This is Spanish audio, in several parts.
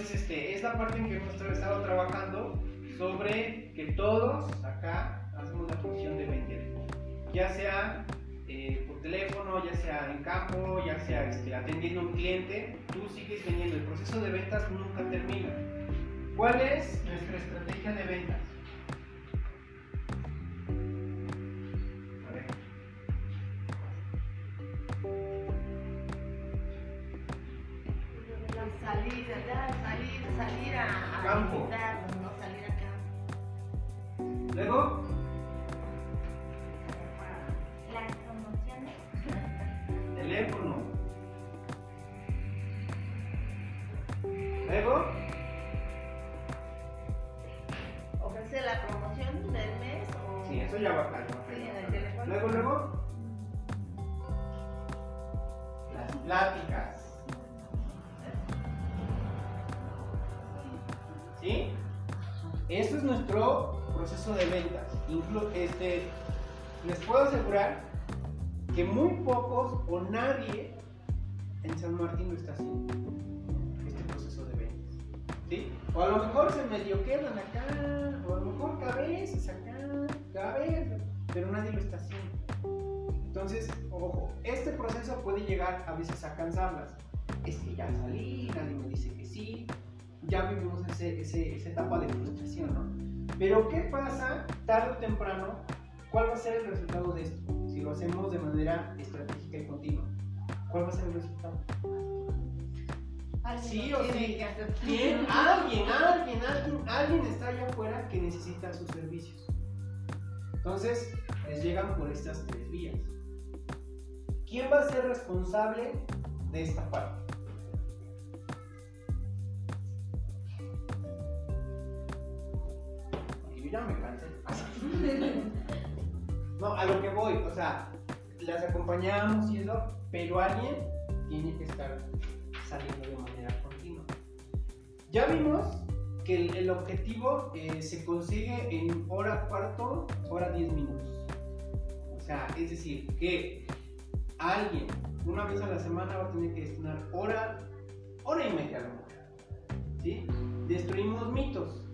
Entonces, este, es la parte en que hemos estado trabajando sobre que todos acá hacemos la función de vender. Ya sea eh, por teléfono, ya sea en campo, ya sea este, atendiendo a un cliente, tú sigues vendiendo. El proceso de ventas nunca termina. ¿Cuál es nuestra estrategia de ventas? Eso es nuestro proceso de ventas. Inclu- este, les puedo asegurar que muy pocos o nadie en San Martín lo está haciendo. Este proceso de ventas. ¿Sí? O a lo mejor se medio quedan acá, o a lo mejor cabezas acá, cabezas, pero nadie lo está haciendo. Entonces, ojo, este proceso puede llegar a veces a cansarlas. Es que ya salí, nadie me dice que sí, ya vivimos ese, ese- esa etapa de frustración, ¿no? Pero ¿qué pasa tarde o temprano? ¿Cuál va a ser el resultado de esto? Si lo hacemos de manera estratégica y continua. ¿Cuál va a ser el resultado? Sí o. Alguien, alguien, alguien, alguien está allá afuera que necesita sus servicios. Entonces, les llegan por estas tres vías. ¿Quién va a ser responsable de esta parte? Ya me cansé. No, a lo que voy, o sea, las acompañamos y eso, pero alguien tiene que estar saliendo de manera continua. Ya vimos que el, objetivo eh, se consigue en hora cuarto, hora 10 minutos. O sea, es decir, que alguien una vez a la semana va a tener que destinar hora, hora y media a lo mejor. ¿Sí? Destruimos mitos.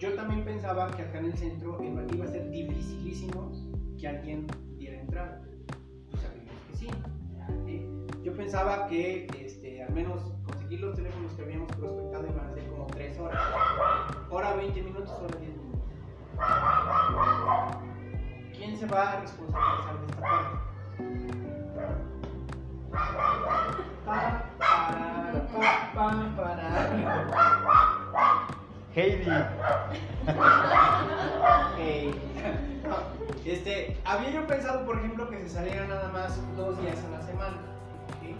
Yo también pensaba que acá en el centro iba a ser dificilísimo que alguien diera entrada. Pues sabemos que sí. ¿sí? Yo pensaba que este, al menos conseguir los teléfonos que habíamos prospectado iban a ser como 3 horas. Hora 20 minutos, hora 10 minutos. ¿Quién se va a responsabilizar de esta parte? Pa, pa, pa. Heidi. Hey. Este, había yo pensado, por ejemplo, que se saliera nada más dos días a la semana. ¿sí?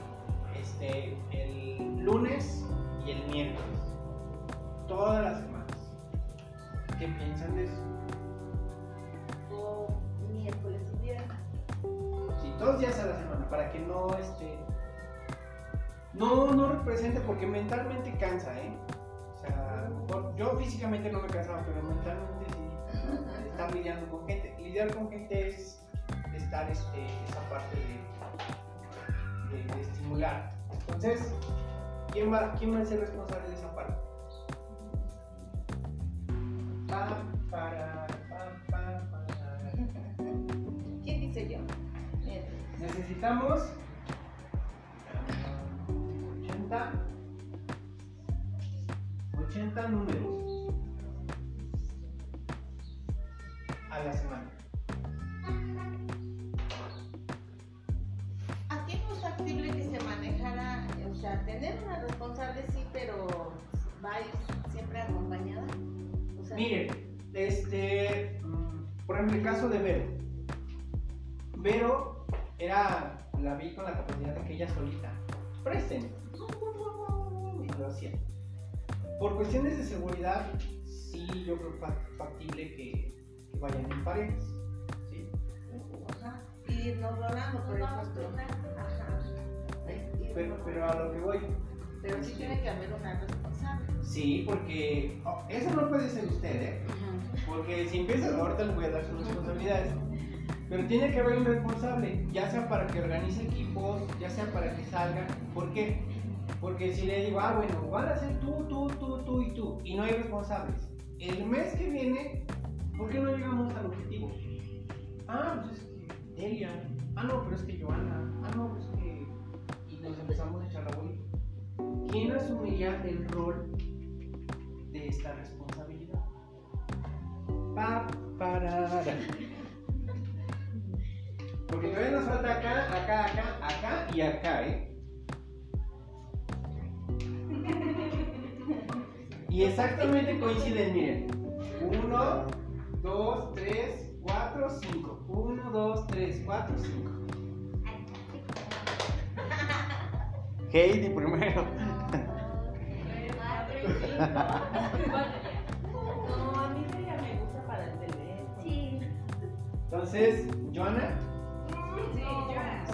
Este, el lunes y el miércoles. Todas las semanas. ¿Qué piensan de eso? O miércoles y viernes. Sí, dos días a la semana, para que no este. No, no represente, porque mentalmente cansa, ¿eh? Yo físicamente no me cansaba, pero mentalmente sí. Estar lidiando con gente. Lidiar con gente es estar este, esa parte de, de- de estimular. Entonces, ¿quién va, ¿quién va a ser responsable de esa parte? Pa, para, pa, pa, para. ¿Quién dice yo? Necesitamos 80 80 números a la semana. Aquí no es factible que se manejara, o sea, tener una responsable sí, pero va a ir siempre acompañada. O sea, Miren, este, mm, por ejemplo, el caso de Vero. Vero era, la vi con la capacidad de que ella solita, presten, y lo hacía. Por cuestiones de seguridad, sí, yo creo fa- factible que, que vayan en parejas, ¿sí? Ajá. Y irnos rolando, por Nos ejemplo. turnando. Ajá. ¿Eh? Pero, pero a lo que voy, Pero sí tiene que haber una responsable. sí, porque oh, eso no puede ser usted, ¿eh? Porque si empieza, ahorita les voy a dar sus responsabilidades. Pero tiene que haber un responsable, ya sea para que organice equipos, ya sea para que salga. ¿Por qué? Porque si le digo, ah, bueno, van a ser tú, tú, tú, tú y tú, y no hay responsables. El mes que viene, ¿por qué no llegamos al objetivo? Ah, pues es que Delia. Ah, no, pero es que Joana. Ah, no, pues es que. Y nos empezamos a echar la bolita. ¿Quién asumiría el rol de esta responsabilidad? Pa, para. Porque todavía nos falta acá, acá, acá, acá y acá, ¿eh? Y exactamente coinciden, miren. 1, 2, 3, 4, 5. 1, 2, 3, 4, 5. Heidi primero. No, a mí ella me gusta para el teléfono. Sí. Entonces, Joana,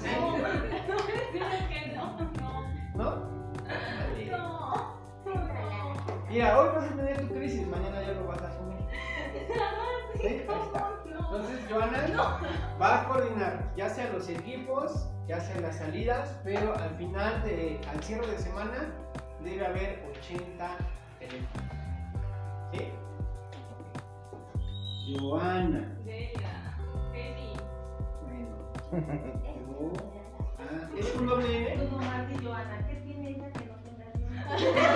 Sí. No, no no, no. ¿no? No. Mira, hoy vas a tener tu crisis, mañana ya lo vas a asumir. ¿Sí? Ahí está. Entonces, Joana, va a coordinar ya sea los equipos, ya sea las salidas, pero al final, de, al cierre de semana, debe haber 80 teléfonos. ¿Sí? Joana. Delia, Eli. Bueno. Ah, ¿Es un doble N? Nomás di Joana, ¿qué tiene ella que no tenga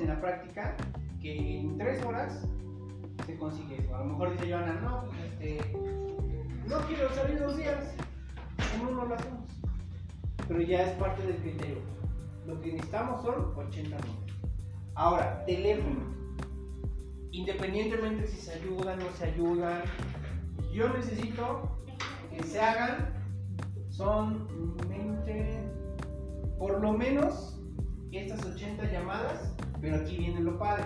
en la práctica que en 3 horas se consigue eso. A lo mejor dice Joana, no, pues este, no quiero salir dos días. En uno lo hacemos. Pero ya es parte del criterio. Lo que necesitamos son 80 números. Ahora, teléfono independientemente si se ayudan o no se ayudan, yo necesito que se hagan, son 20, por lo menos estas 80 llamadas, pero aquí viene lo padre.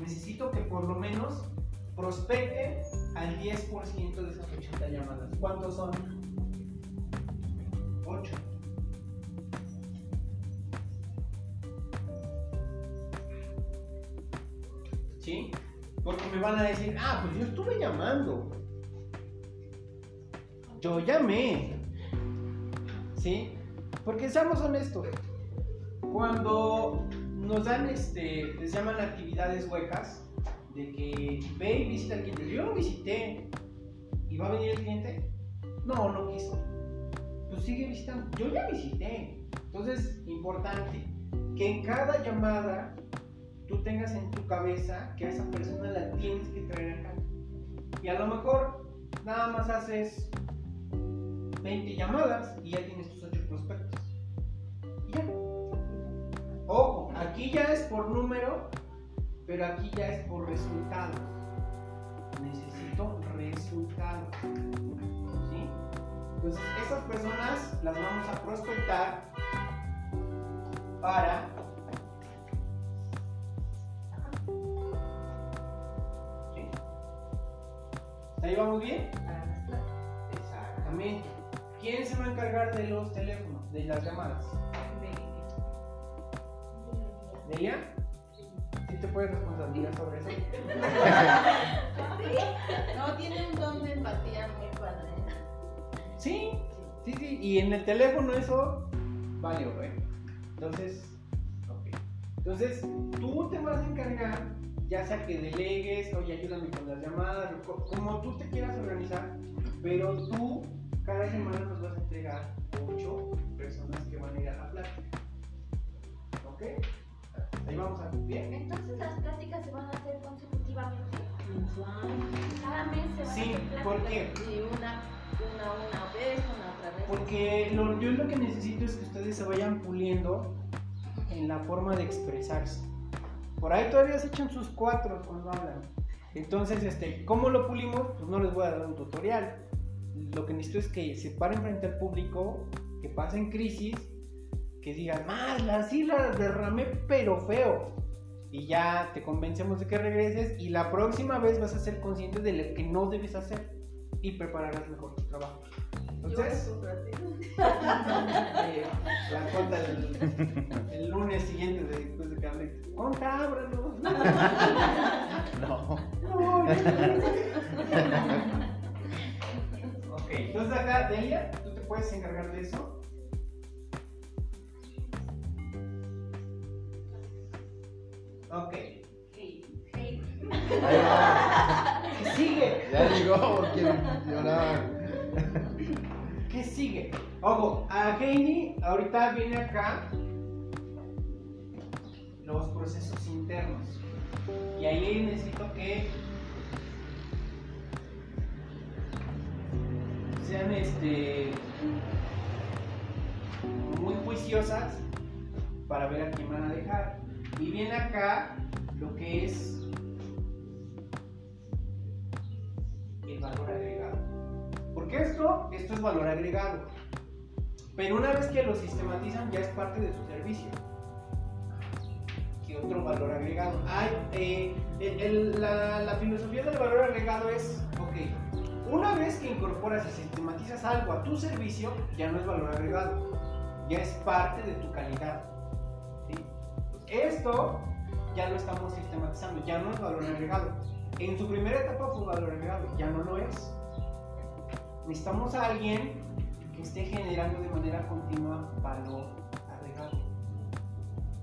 Necesito que por lo menos prospecten al 10% de esas 80 llamadas. ¿Cuántos son? 8. ¿Sí? Porque me van a decir, ah, pues yo estuve llamando. Yo llamé. ¿Sí? Porque seamos honestos. Cuando nos dan, este, les llaman actividades huecas, de que ve y visita al cliente. Yo lo visité. ¿Y va a venir el cliente? No, no quiso. Pues sigue visitando. Yo ya visité. Entonces, importante, que en cada llamada tú tengas en tu cabeza que a esa persona la tienes que traer acá. Y a lo mejor nada más haces 20 llamadas y ya tienes tus 8 prospectos. Ojo, aquí ya es por número, pero aquí ya es por resultados. Necesito resultados. ¿Sí? Entonces, esas personas las vamos a prospectar para. ¿Ahí vamos bien? Exactamente. ¿Quién se va a encargar de los teléfonos, de las llamadas? ¿Delia? ¿Sí te puedes responsabilizar sobre eso? No, tiene un don de empatía muy padre. Sí, sí, sí. Y en el teléfono eso vale, ¿eh? Entonces, ok. Entonces, tú te vas a encargar, ya sea que delegues, oye, ayúdame con las llamadas, co- como tú te quieras organizar, pero tú cada semana nos vas a entregar ocho personas que van a ir a la plática. ¿Ok? Ahí vamos a bien. Entonces las pláticas se van a hacer consecutivamente. Cada mes se van Sí, a hacer pláticas. ¿por qué? Y una, una, una vez, una otra vez. Porque lo- yo lo que necesito es que ustedes se vayan puliendo en la forma de expresarse. Por ahí todavía se echan sus cuatro cuando hablan. Entonces, este, ¿cómo lo pulimos? Pues no les voy a dar un tutorial. Lo que necesito es que se paren frente al público, que pasen crisis, que digan, más, las sí las derramé pero feo. y ya te convencemos de que regreses y la próxima vez vas a ser consciente de lo que no debes hacer y prepararás mejor tu trabajo. Entonces, así. eh, la conta el, el lunes siguiente de- después de que hable. Conta. No. No, ok, entonces acá, Delia, tú te puedes encargar de eso. Ok, Hey. Hey. Ahí va. ¿qué sigue? Ya llegó, quiere llorar. ¿Qué sigue? Ojo, a Heini ahorita viene acá los procesos internos. Y ahí necesito que sean este muy juiciosas para ver a quién van a dejar. Y viene acá lo que es el valor agregado. Porque esto, esto es valor agregado. Pero una vez que lo sistematizan ya es parte de su servicio. ¿Qué otro valor agregado? Hay, eh, la, la filosofía del valor agregado es, ok, una vez que incorporas y sistematizas algo a tu servicio, ya no es valor agregado, ya es parte de tu calidad. Esto ya lo estamos sistematizando, ya no es valor agregado. En su primera etapa fue valor agregado, ya no lo es necesitamos a alguien que esté generando de manera continua valor agregado.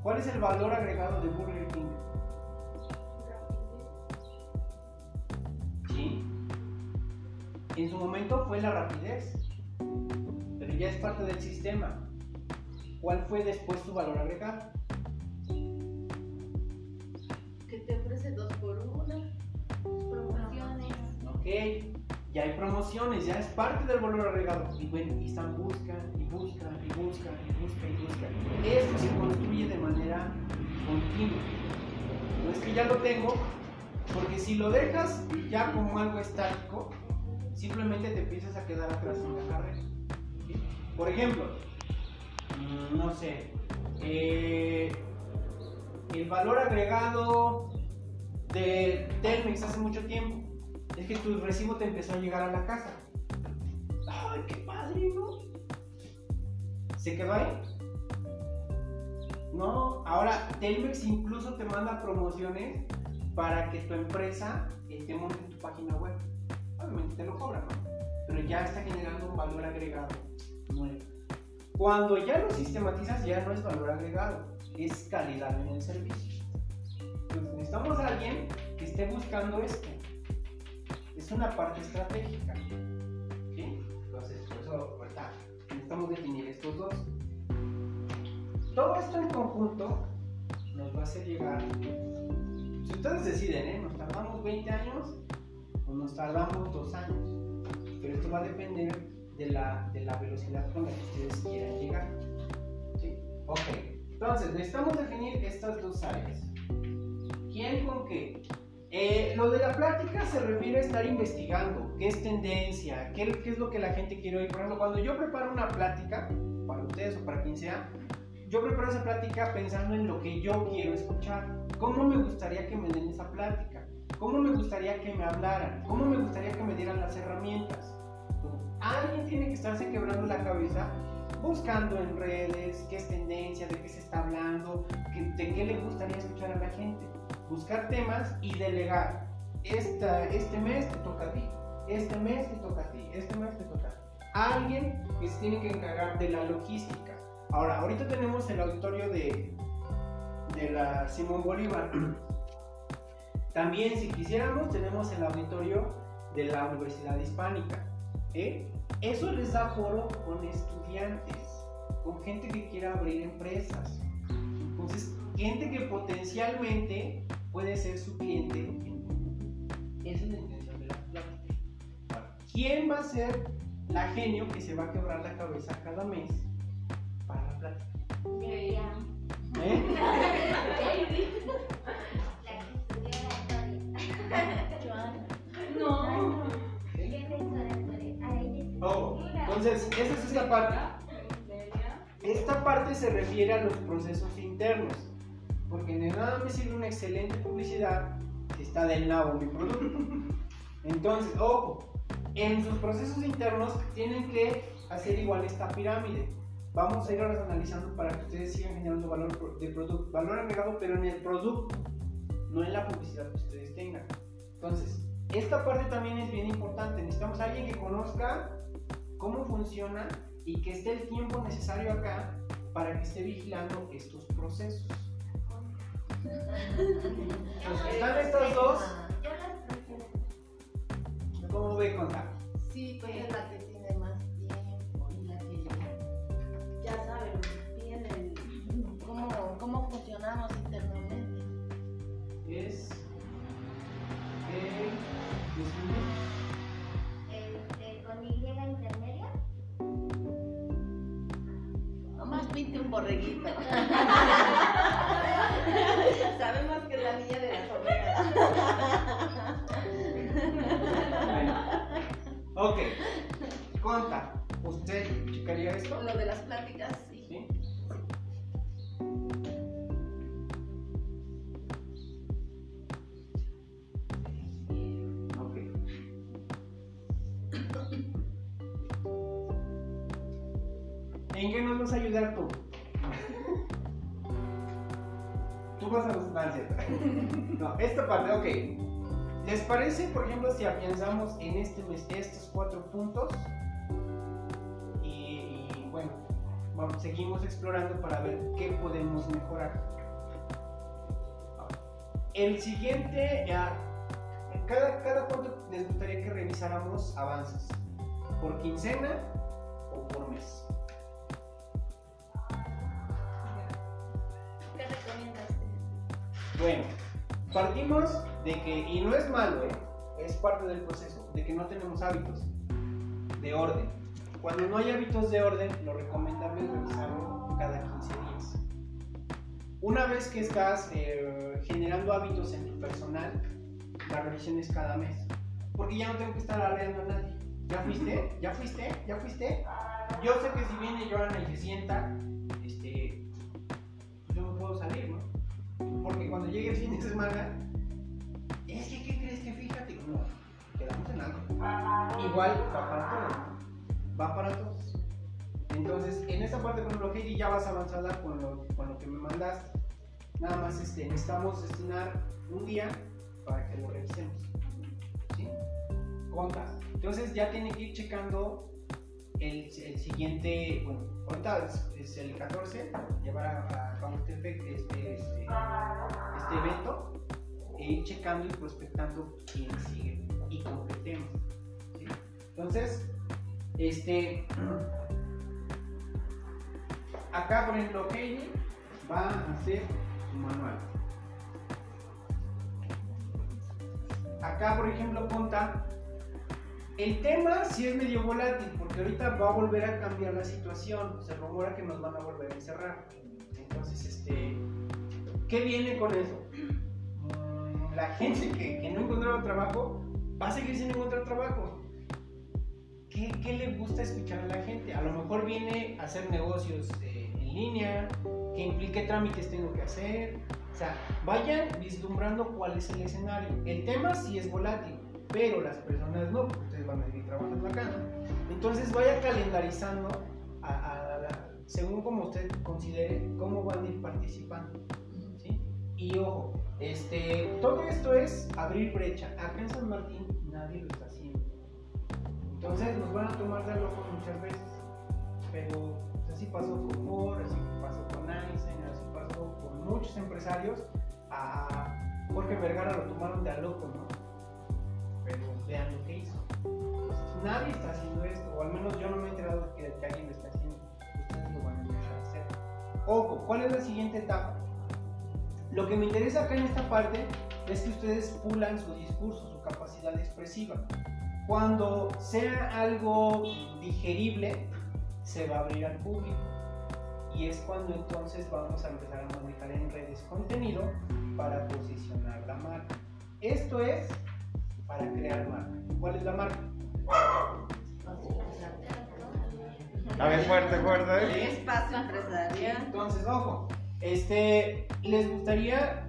¿Cuál es el valor agregado de Burger King? Sí. En su momento fue la rapidez, pero ya es parte del sistema. ¿Cuál fue después su valor agregado? Ya hay promociones, ya es parte del valor agregado. Y bueno, y están buscan y buscan y buscan y buscan y buscan. Esto se construye de manera continua. No es que ya lo tengo, porque si lo dejas ya como algo estático, simplemente te empiezas a quedar atrás en la carrera. Por ejemplo, mm, no sé, eh, el valor agregado de Telmex hace mucho tiempo es que tu recibo te empezó a llegar a la casa. ¡Ay, qué padre, ¿no? ¿Se quedó ahí? No, ahora Telmex incluso te manda promociones para que tu empresa monte en tu página web. Obviamente te lo cobran, ¿no? Pero ya está generando un valor agregado nuevo. Cuando ya lo sistematizas, ya no es valor agregado, es calidad en el servicio. Entonces, necesitamos a alguien que esté buscando esto. Es una parte estratégica. ¿Sí? Entonces, por eso ahorita necesitamos definir estos dos. Todo esto en conjunto nos va a hacer llegar. Si ustedes deciden, ¿eh? ¿Nos tardamos 20 años o nos tardamos 2 años? Pero esto va a depender de la, de la velocidad con la que ustedes quieran llegar. ¿Sí? Ok. Entonces, necesitamos definir estas dos áreas. ¿Quién con qué? Eh, lo de la plática se refiere a estar investigando qué es tendencia, qué, es lo que la gente quiere oír. Por ejemplo, cuando yo preparo una plática, para ustedes o para quien sea, yo preparo esa plática pensando en lo que yo quiero escuchar. ¿Cómo me gustaría que me den esa plática? ¿Cómo me gustaría que me hablaran? ¿Cómo me gustaría que me dieran las herramientas? Alguien tiene que estarse quebrando la cabeza buscando en redes qué es tendencia, de qué se está hablando, de qué le gustaría escuchar a la gente. Buscar temas y delegar. Esta, este mes te toca a ti, este mes te toca a ti, este mes te toca a ti. Alguien que se tiene que encargar de la logística. Ahora, ahorita tenemos el auditorio de, de la Simón Bolívar. También, si quisiéramos, tenemos el auditorio de la Universidad Hispánica. ¿eh? Eso les da foro con estudiantes, con gente que quiera abrir empresas. Entonces, gente que potencialmente puede ser su cliente. en- Esa es la intención de la plática. Ahora, ¿Quién va a ser la genio que se va a quebrar la cabeza cada mes para la plática? ¿Eh? La que estudió la historia. No. Oh, entonces, esa es esta parte. Esta parte se refiere a los procesos internos. Porque de nada me sirve una excelente publicidad si está del nabo mi producto. Entonces, ojo, en sus procesos internos tienen que hacer igual esta pirámide. Vamos a ir ahora analizando para que ustedes sigan generando valor de producto, valor agregado, pero en el producto, no en la publicidad que ustedes tengan. Entonces, esta parte también es bien importante. Necesitamos a alguien que conozca cómo funciona y que esté el tiempo necesario acá para que esté vigilando estos procesos. Están estas dos. Yo las prefiero. ¿Cómo ve contar? Sí, pues es la que tiene más tiempo y la que ya sabe bien el- cómo, cómo funcionamos internamente. Es. El. disminuye. Este, con Y intermedia. Nomás pinte un borreguito. esto? Lo de las pláticas, sí. ¿Sí? Ok. ¿En qué nos vas a ayudar tú? Tú vas a ¿cierto? No, esta parte, ok. ¿Les parece, por ejemplo, si afianzamos en este estos cuatro puntos? Vamos, seguimos explorando para ver qué podemos mejorar. El siguiente, ya, cada, cada cuánto les gustaría que revisáramos avances, por quincena o por mes. ¿Qué recomiendas usted? Bueno, partimos de que, y no es malo, ¿eh? es parte del proceso, de que no tenemos hábitos de orden. Cuando no hay hábitos de orden, lo recomendable es revisarlo cada 15 días. Una vez que estás eh, generando hábitos en tu personal, la revisión es cada mes. Porque ya no tengo que estar arreando a nadie. ¿Ya fuiste? ¿Ya fuiste? ¿Ya fuiste? Yo sé que si viene Joana y se sienta, este, pues yo no puedo salir, ¿no? Porque cuando llegue el fin de semana, es que, ¿qué crees que fíjate? No, quedamos en algo. Igual para todos. Va para todos. Entonces, en esta parte, por ejemplo, Heidi, ya vas avanzada con lo, con lo que me mandaste. Nada más este, necesitamos destinar un día para que lo revisemos. ¿Sí? Entonces, ya tiene que ir checando el, siguiente, bueno, ahorita es, el 14, llevar a, a este, este, este evento e ir checando y prospectando quién sigue y completemos. ¿sí? Entonces, este, acá por ejemplo, Heidi va a hacer su manual. Acá, por ejemplo, conta. El tema sí es medio volátil, porque ahorita va a volver a cambiar la situación. Se rumora que nos van a volver a encerrar. Entonces, este, ¿qué viene con eso? La gente que, que no encontraba trabajo va a seguir sin encontrar trabajo. ¿Qué, le gusta escuchar a la gente? A lo mejor viene a hacer negocios eh, en línea, que implique trámites tengo que hacer. O sea, vayan vislumbrando cuál es el escenario. El tema sí es volátil, pero las personas no, porque ustedes van a seguir trabajando acá. Entonces vaya calendarizando a, a la- según como usted considere cómo van a ir participando. ¿sí? Y ojo, este, todo esto es abrir brecha. Acá en San Martín nadie lo está. Entonces nos van a tomar de loco muchas veces. Pero así pasó con Ford, así pasó con Einstein, así pasó con muchos empresarios. A Jorge Vergara lo tomaron de a loco, ¿no? Pero vean lo que hizo. Entonces, nadie está haciendo esto, o al menos yo no me he enterado que, que alguien lo está haciendo. Ustedes lo van a empezar a hacer. Ojo, ¿cuál es la siguiente etapa? Lo que me interesa acá en esta parte es que ustedes pulan su discurso, su capacidad expresiva. Cuando sea algo digerible, se va a abrir al público. Y es cuando entonces vamos a empezar a manejar en redes contenido para posicionar la marca. Esto es para crear marca. ¿Cuál es la marca? A ver, fuerte, fuerte. Espacio empresarial. Entonces, ojo, Este, les gustaría,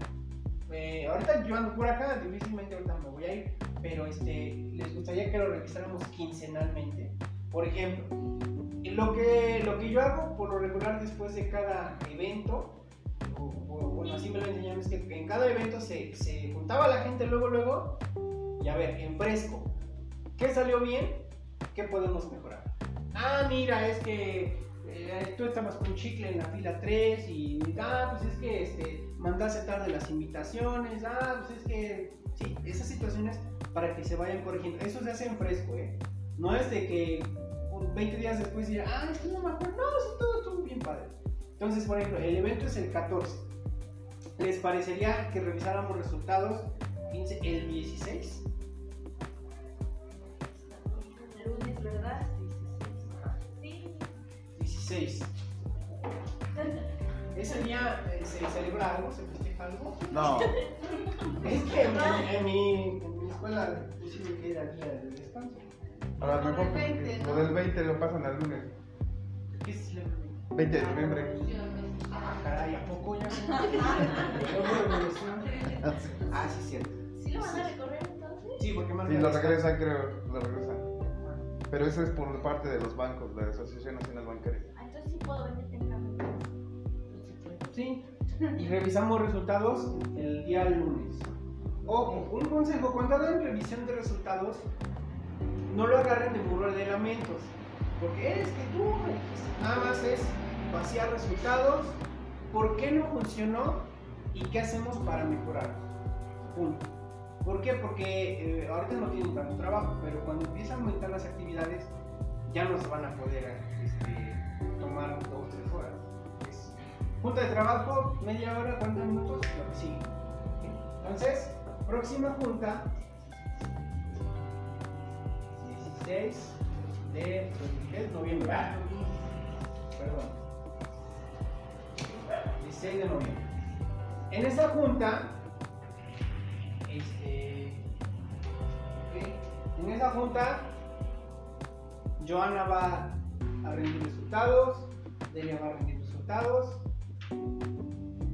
eh, ahorita yo ando por acá, difícilmente ahorita me voy a ir, pero este, les gustaría que lo revisáramos quincenalmente. Por ejemplo, lo que, lo que yo hago por lo regular después de cada evento, o, bueno, así me lo enseñaron, es que en cada evento se, se juntaba la gente luego, luego, y a ver, en fresco, ¿qué salió bien? ¿Qué podemos mejorar? Ah, mira, es que eh, tú estabas con chicle en la fila 3 y, ah, pues es que este, mandaste tarde las invitaciones, ah, pues es que, esas situaciones para que se vayan corrigiendo. Eso se hace en fresco, ¿eh? No es de que 20 días después diga, ah, es que no me acuerdo, no, sí, todo estuvo bien padre. Entonces, por ejemplo, el evento es el 14. ¿Les parecería que revisáramos resultados 15, el 16? Lunes, ¿verdad? Sí. 16. ¿Ese día eh, se celebra algo? ¿Se algo? No. Es que en, mi- en mi, en mi escuela pusieron que era día de descanso. A lo mejor El 20, lo ¿no? del 20 lo pasan al lunes. ¿Qué se celebra? 20 de noviembre. Ah, caray, ¿a poco ya? Ah, sí, cierto. ¿Sí lo van a recorrer entonces? Sí, porque más Sí, lo regresan, creo. Lo regresan. Pero eso es por parte de los bancos, la Asociación Nacional Bancaria. Ah, entonces sí puedo venir temprano. Sí, y revisamos resultados el día lunes. Ojo, un consejo, cuando hagan revisión de resultados, no lo agarren de burro de lamentos, porque es que tú nada más es vaciar resultados, por qué no funcionó y qué hacemos para mejorar. Punto. ¿Por qué? Porque eh, ahorita no tienen tanto trabajo, pero cuando empiezan a aumentar las actividades, ya no se van a poder este, tomar dos o tres horas. Junta de trabajo, media hora, 40 minutos, lo que sigue. Entonces, próxima junta, 16 de noviembre. Ah, Perdón. 16 de noviembre. En esa junta, este, en esa junta, Joana va a rendir resultados, Delia va a rendir resultados,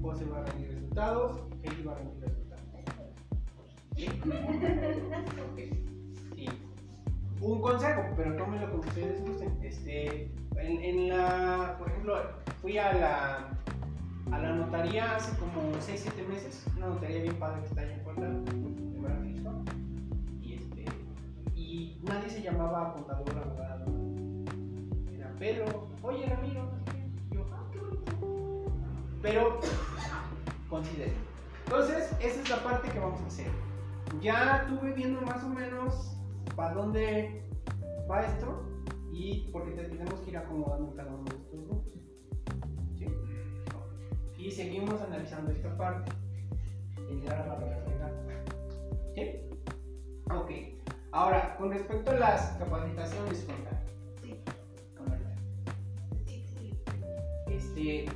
José va a rendir resultados, Heidi va a rendir resultados. ¿Sí? Ok. Sí. Un consejo, pero tómenlo como ustedes gusten. Este, en, en la, por ejemplo, fui a la, a la notaría hace como 6-7 meses, una notaría bien padre que está allá en Puebla, de Veracruz. Y, este, y nadie se llamaba contador, abogado. Era Pedro, oye Ramiro, Pero considero. Entonces, esa es la parte que vamos a hacer. Ya tuve viendo más o menos para dónde va esto y porque te- tenemos que ir acomodando cada uno de estos grupos. ¿Sí? Y seguimos analizando esta parte. ¿Sí? Ok. Ahora, con respecto a las capacitaciones. Sí, sí. Este,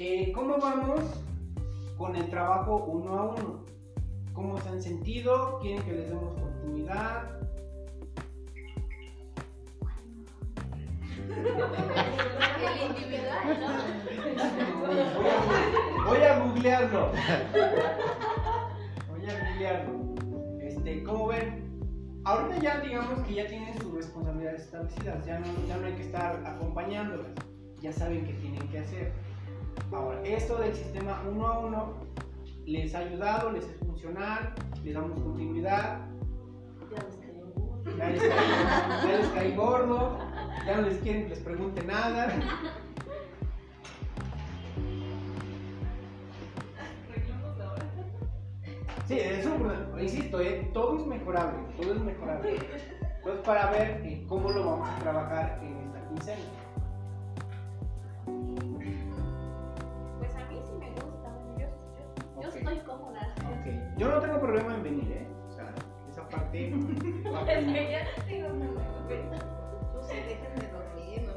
eh, ¿Cómo vamos con el trabajo uno a uno? ¿Cómo se han sentido? ¿Quieren que les demos continuidad? El individual, ¿no? Voy a, googlearlo. Voy a googlearlo. Este, ¿Cómo ven? Ahorita ya digamos que ya tienen sus responsabilidades establecidas, ya no, ya no hay que estar acompañándolas, ya saben qué tienen que hacer. Ahora, esto del sistema uno a uno les ha ayudado, les es funcional, les damos continuidad, Ya les cayó burro. ya les cae, ya les cae gordo, ya no les quieren que les pregunte nada. Reclamos ahora. Sí, eso, insisto, eh, todo es mejorable, todo es mejorable. Entonces, para ver eh, cómo lo vamos a trabajar en esta quincena. Yo no tengo problema en venir, ¿eh? O sea, esa parte. Es que ya tengo una Tú sí, dejen de dormir. ¿no?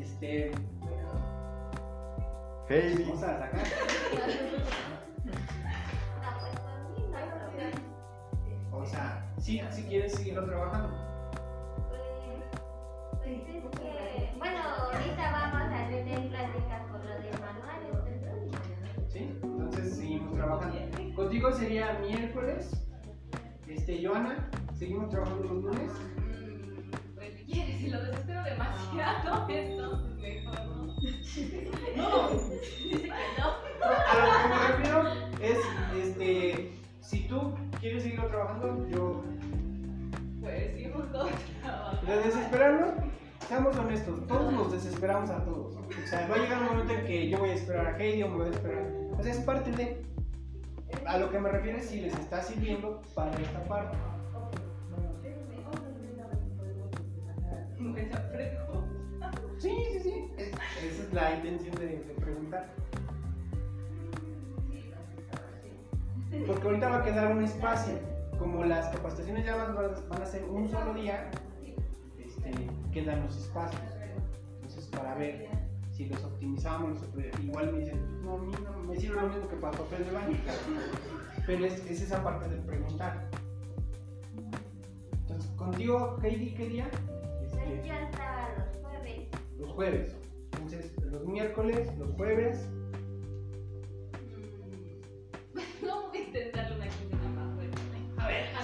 Este, Heidi. vamos a sacar. Pues por mí no hay problema. O sea, sí, si quieres seguirlo trabajando. Pues es que, bueno, ahorita vamos Contigo sería miércoles. Este, Joana, seguimos trabajando los lunes. Pues si quieres, si lo desespero demasiado, entonces mejor no. No, dice que no. A lo que me refiero es, este, si tú quieres seguirlo trabajando, yo Pues seguimos todos trabajando. De desesperarnos, seamos honestos, todos nos desesperamos a todos. O sea, va a llegar un momento en que yo voy a esperar a Heidi o me voy a esperar. O sea, es parte de. A lo que me refiero es si les está sirviendo para esta parte. Sorprendo. Sí, sí, sí. Es- esa es la intención de, de preguntar. Porque ahorita va a quedar un espacio. Como las capacitaciones ya van, van a ser un solo día, este, quedan los espacios. Entonces, para ver si los optimizamos, los igual me dicen, no, a mí no me sirve lo mismo que para papel de baño. Pero es, es esa parte de preguntar. Entonces, contigo, Heidi, ¿qué día? Este, Yo hasta los jueves. los jueves. Entonces, los miércoles, los jueves. Mm, No voy a intentarle una quincena más fuerte. A ver,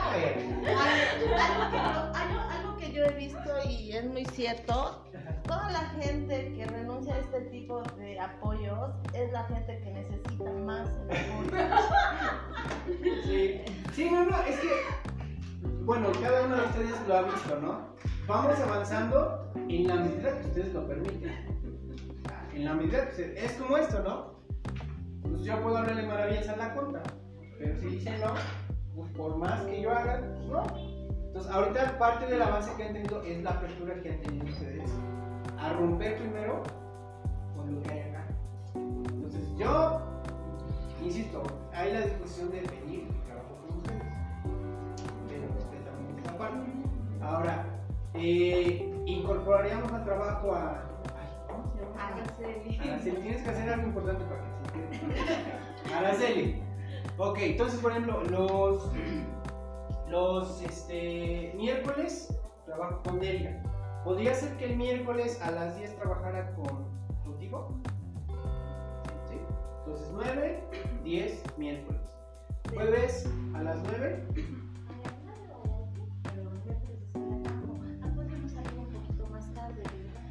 A ver. Algo que yo he visto y es muy cierto, toda la gente que renuncia a este tipo de apoyos es la gente que necesita más el apoyo. Sí. Sí, no, no, es que. Bueno, cada uno de ustedes lo ha visto, ¿no? Vamos avanzando en la medida que ustedes lo permiten. En la medida que ustedes. Es como esto, ¿no? Pues yo puedo hablarle maravillas a la conta. Pero si dicen no, pues por más que yo haga, pues no. Entonces, ahorita parte del avance que han tenido es la apertura que han tenido ustedes a romper primero con lo que hay acá. Entonces, yo, insisto, hay la disposición de venir y trabajar con ustedes. Pero respetamos esta parte. Ahora, eh, incorporaríamos al trabajo a. Ay, ¿Cómo se llama? Araceli. Araceli, tienes que hacer algo importante para que se. Araceli. Ok, entonces, por ejemplo, los, los este, miércoles trabajo con Delia. ¿Podría ser que el miércoles a las 10 trabajara con, contigo? ¿Sí? Entonces, 9, 10, miércoles. Jueves a las 9. Podemos salir un poquito más tarde, ¿verdad?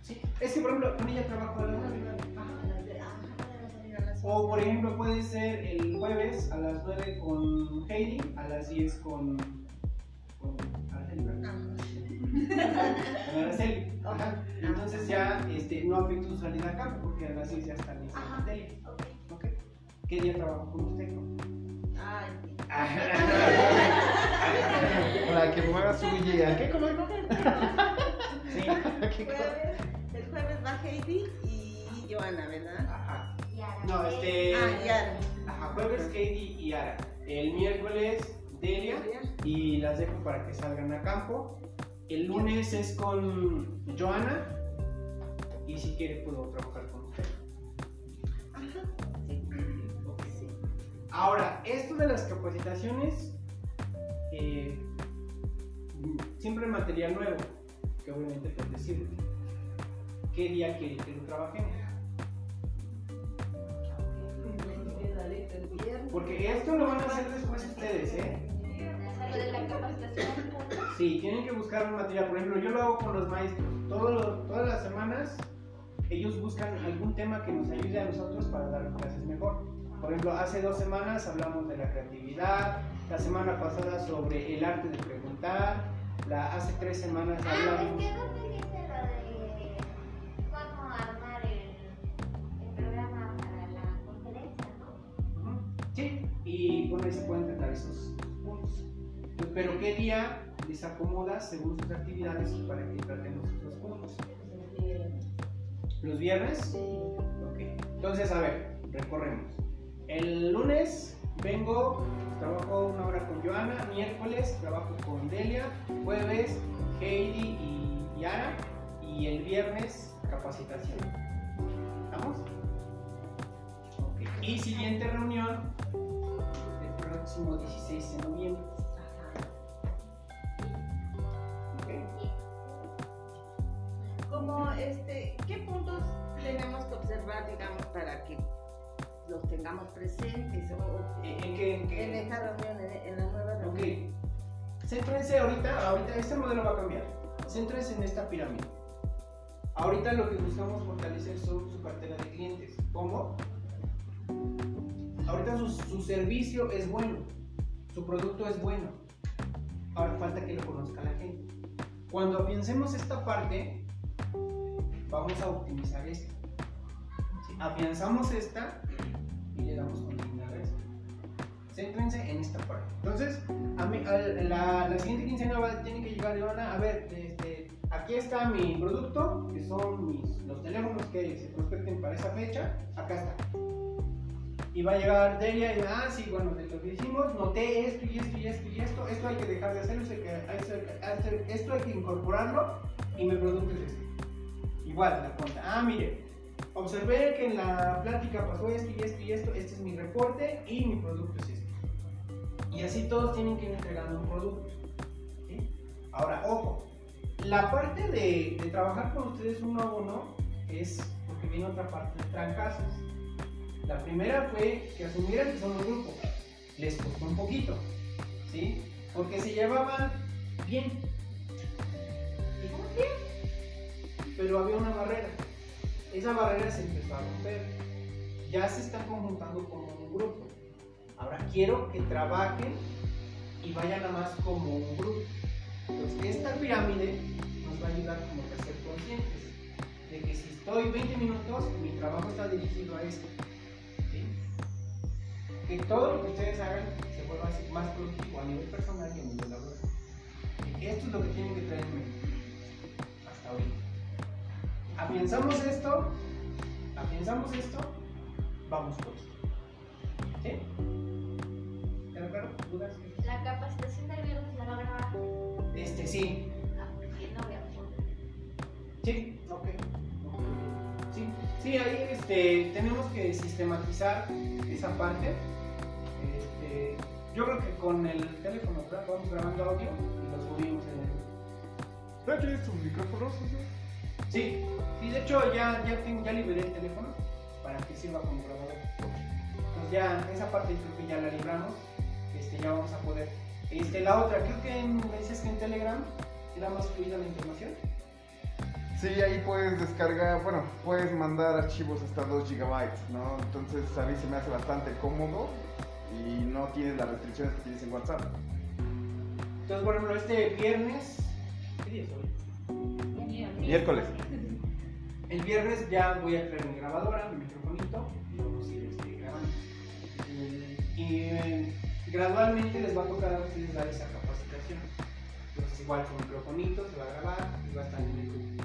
Sí. Es que, por ejemplo, con ella trabajo a las 9. A las de- ah, podemos salir a las O, por ejemplo, puede ser el jueves a las 9 con Heidi, a las 10 con. Con Araceli. Ajá. Entonces ya este, no afecta su salida a campo porque a las 10 ya están en. ¿Ok? ¿Qué día trabajo con usted? no? Ay, Para que mueva su guía. ¿Qué comer? Sí. ¿Qué comer? el jueves va Heidi y Joana, ¿verdad? Ajá. Y ahora No, este. Ah, ya. Ajá, jueves Heidi y Ara. El miércoles Delia y las dejo para que salgan a campo. El lunes es con Joana y si quiere puedo trabajar con usted. Ajá, sí. Ok. Ahora, esto de las capacitaciones, eh, siempre material nuevo, que obviamente pues te sirve. ¿Qué día quiere que lo trabajemos? Porque esto lo van a hacer después ustedes, ¿eh? Lo de la capacitación. Sí, tienen que buscar un material. Por ejemplo, yo lo hago con los maestros. Todo todas las semanas ellos buscan algún tema que nos ayude a nosotros para dar clases mejor. Por ejemplo, hace dos semanas hablamos de la creatividad, la semana pasada sobre el arte de preguntar, la, hace tres semanas Ah, es hablamos... que no te dice lo de cómo armar el, el programa para la conferencia, ¿no? Sí, y bueno, ahí se pueden tratar esos Pero ¿qué día les acomoda según sus actividades para que tratemos esos puntos? ¿Los viernes? Ok. Entonces, a ver, recorremos. El lunes vengo, trabajo una hora con Joana, miércoles trabajo con Delia, jueves Heidi y Yara y el viernes capacitación. ¿Estamos? Ok. Y siguiente reunión el próximo 16 de noviembre. Como este, ¿qué puntos tenemos que observar, digamos, para que los tengamos presentes o, ¿En en qué? en qué? en esta reunión, en, en la nueva reunión? Céntrense ahorita, ahorita este modelo va a cambiar. Céntrense en esta pirámide. Ahorita lo que buscamos fortalecer son su cartera de clientes. ¿Cómo? Ahorita su, su servicio es bueno, su producto es bueno. Ahora falta que lo conozca la gente. Cuando afiancemos esta parte, vamos a optimizar esta. ¿Sí? Afianzamos esta y le damos continuidad a esta. Céntrense en esta parte. Entonces, a mí, la, la siguiente quincena va, tiene que llegar Ivana, a ver, este, aquí está mi producto, que son mis, los teléfonos que se prospecten para esa fecha, acá está. Y va a llegar Delia y ah, sí, bueno, de lo que hicimos, noté esto y esto y esto y esto, esto hay que dejar de hacerlo, esto esto esto hay que incorporarlo y mi producto es este. Igual, la cuenta, ah, mire, observé que en la plática pasó esto y esto y esto, este es mi reporte y mi producto es este. Y así todos tienen que ir entregando un producto. Ahora, ojo, la parte de, de trabajar con ustedes uno a uno es porque viene otra parte de trancazos. La primera fue que asumieran que son un grupo. Les costó un poquito, ¿sí? Porque se llevaban bien. Pero había una barrera. Esa barrera se empezó a romper. Ya se están conjuntando como un grupo. Ahora quiero que trabajen y vayan a más como un grupo. Entonces, esta pirámide nos va a ayudar como que a ser conscientes de que si estoy 20 minutos, mi trabajo está dirigido a esto. Que todo lo que ustedes hagan se vuelva así más productivo a nivel personal y a nivel laboral. Y Esto es lo que tienen que traer en mente hasta ahorita. Afianzamos esto, afianzamos esto, vamos por esto. ¿Sí? ¿Queda claro? ¿Dudas? La capacitación del viernes la va a grabar. Este, sí. Ah, no voy a. Sí, ok. Sí, sí, ahí este, tenemos que sistematizar esa parte. Este, yo creo que con el teléfono ¿verdad? vamos grabando audio y lo subimos en el... ¿Ya tienes tus micrófonos? Sí, sí, de hecho ya, ya, ya liberé el teléfono para que sirva como grabador. Entonces ya esa parte creo que ya la libramos, este, ya vamos a poder. Este, la otra, creo que en, me dices que en Telegram era más fluida la información. Sí, ahí puedes descargar, bueno, puedes mandar archivos hasta 2 gigabytes, ¿no? Entonces a mí se me hace bastante cómodo y no tienes las restricciones que tienes en WhatsApp. Entonces, por ejemplo, este viernes, ¿qué día es hoy? Miércoles. El viernes ya voy a traer mi grabadora, mi microfonito y vamos a ir este, grabando. Y gradualmente les va a tocar a ustedes dar esa capacitación. Entonces, igual su microfonito se va a grabar y va a estar en YouTube.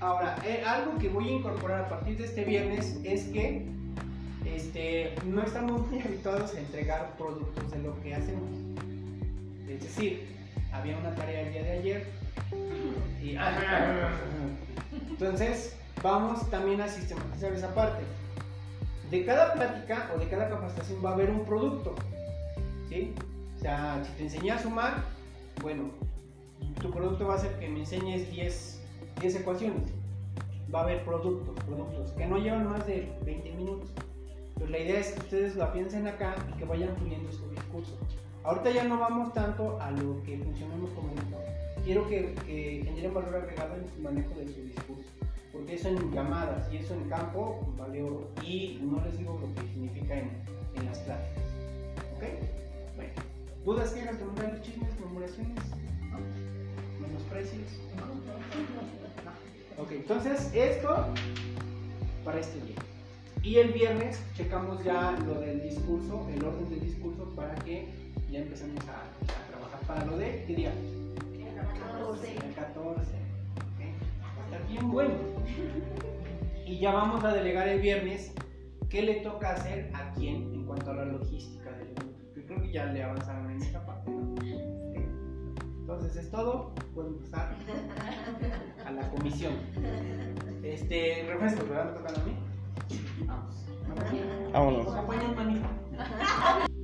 Ahora, eh, algo que voy a incorporar a partir de este viernes es que este, no estamos muy habituados a entregar productos de lo que hacemos. Es decir, había una tarea el día de ayer y entonces vamos también a sistematizar esa parte. De cada plática o de cada capacitación va a haber un producto. ¿sí? O sea, si te enseñé a sumar, bueno, tu producto va a ser que me enseñes 10, 10 ecuaciones. Va a haber productos, productos que no llevan más de 20 minutos. Pues la idea es que ustedes lo piensen acá y que vayan fluyendo su discurso. Ahorita ya no vamos tanto a lo que funcionamos como mentor. Quiero que, que generen valor agregado en su manejo de su discurso. Porque eso en llamadas y eso en campo vale oro. Y no les digo lo que significa en, en las pláticas. ¿Ok? Bueno. ¿Dudas, quejas, comentarios, chismes, murmuraciones? ¿No? ¿Menosprecios? Ok, entonces esto para este día. Y el viernes checamos ya lo del discurso, el orden del discurso para que ya empecemos a, a trabajar para lo de, ¿qué día? El 14. ¿ok? Va a estar bien bueno. Y ya vamos a delegar el viernes qué le toca hacer a quién en cuanto a la logística del evento. Yo creo que ya le avanzaron en esa parte, ¿no? Entonces es todo. Pueden pasar a la comisión. Este, refresco, ¿verdad? ¿Me tocan a mí? Vamos. Vámonos. Acompañan, manita.